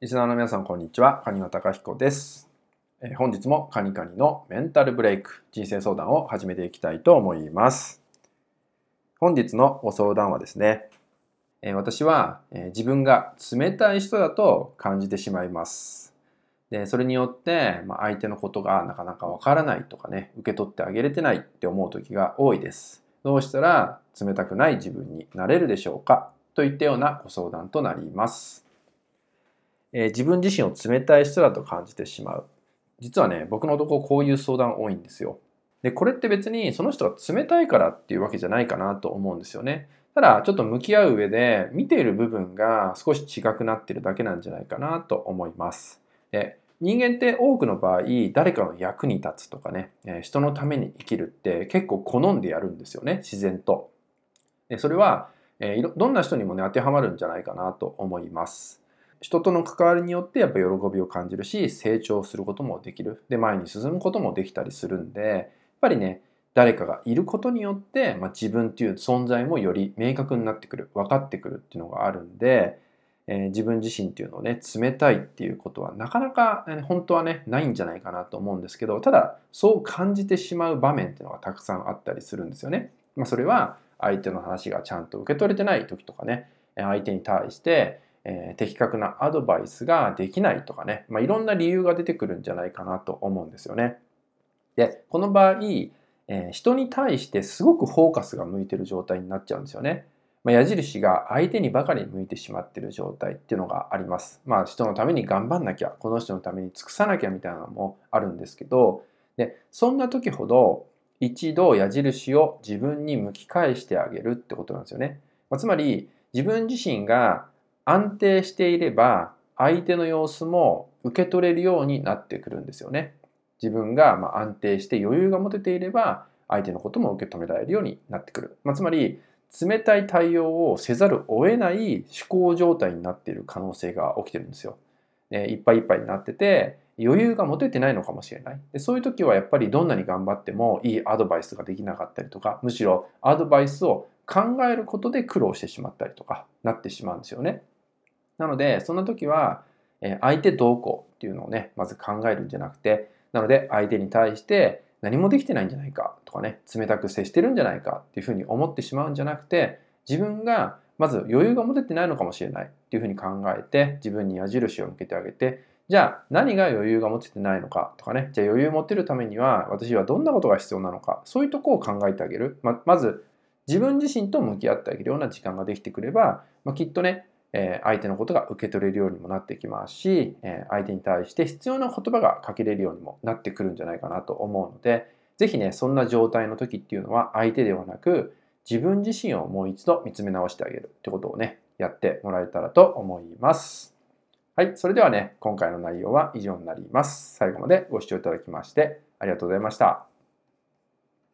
リスナーの皆さん、こんにちは。カニワタカヒコです。え、本日もカニカニのメンタルブレイク、人生相談を始めていきたいと思います。本日のご相談はですね、え、私は、え、自分が冷たい人だと感じてしまいます。でそれによって、ま、相手のことがなかなかわからないとかね、受け取ってあげれてないって思う時が多いです。どうしたら冷たくない自分になれるでしょうかといったようなご相談となります。えー、自分自身を冷たい人だと感じてしまう。実はね、僕のとここういう相談多いんですよ。で、これって別にその人が冷たいからっていうわけじゃないかなと思うんですよね。ただ、ちょっと向き合う上で見ている部分が少し違くなってるだけなんじゃないかなと思います。で人間って多くの場合、誰かの役に立つとかね、人のために生きるって結構好んでやるんですよね、自然と。でそれは、どんな人にもね、当てはまるんじゃないかなと思います。人との関わりによってやっぱ喜びを感じるし成長することもできるで前に進むこともできたりするんでやっぱりね誰かがいることによって、まあ、自分っていう存在もより明確になってくる分かってくるっていうのがあるんで、えー、自分自身っていうのをね冷たいっていうことはなかなか、ね、本当はねないんじゃないかなと思うんですけどただそう感じてしまう場面っていうのがたくさんあったりするんですよね。まあ、それは相手の話がちゃんと受け取れてない時とかね相手に対してえー、的確なアドバイスができないとかね、まあ、いろんな理由が出てくるんじゃないかなと思うんですよね。で、この場合、えー、人に対してすごくフォーカスが向いてる状態になっちゃうんですよね。まあ、矢印が相手にばかり向いてしまってる状態っていうのがあります。まあ人のために頑張んなきゃ、この人のために尽くさなきゃみたいなのもあるんですけど、で、そんな時ほど一度矢印を自分に向き返してあげるってことなんですよね。まあ、つまり自分自身が安定していれば相手の様子も受け取れるようになってくるんですよね。自分がま安定して余裕が持てていれば相手のことも受け止められるようになってくる。まあ、つまり冷たい対応をせざるを得ない思考状態になっている可能性が起きてるんですよ。いっぱいいっぱいになってて余裕が持ててないのかもしれないでそういう時はやっぱりどんなに頑張ってもいいアドバイスができなかったりとかむしろアドバイスを考えることで苦労してしまったりとかなってしまうんですよね。なので、そんな時は、え相手どうこうっていうのをね、まず考えるんじゃなくて、なので相手に対して何もできてないんじゃないかとかね、冷たく接してるんじゃないかっていうふうに思ってしまうんじゃなくて、自分がまず余裕が持ててないのかもしれないっていうふうに考えて、自分に矢印を向けてあげて、じゃあ何が余裕が持ててないのかとかね、じゃあ余裕を持てるためには私はどんなことが必要なのか、そういうとこを考えてあげる。ままず自分自身と向き合ってあげるような時間ができてくれば、まあ、きっとね、え相手のことが受け取れるようにもなってきますし、え相手に対して必要な言葉がかけれるようにもなってくるんじゃないかなと思うので、ぜひね、そんな状態の時っていうのは相手ではなく、自分自身をもう一度見つめ直してあげるってことをね、やってもらえたらと思います。はい、それではね、今回の内容は以上になります。最後までご視聴いただきましてありがとうございました。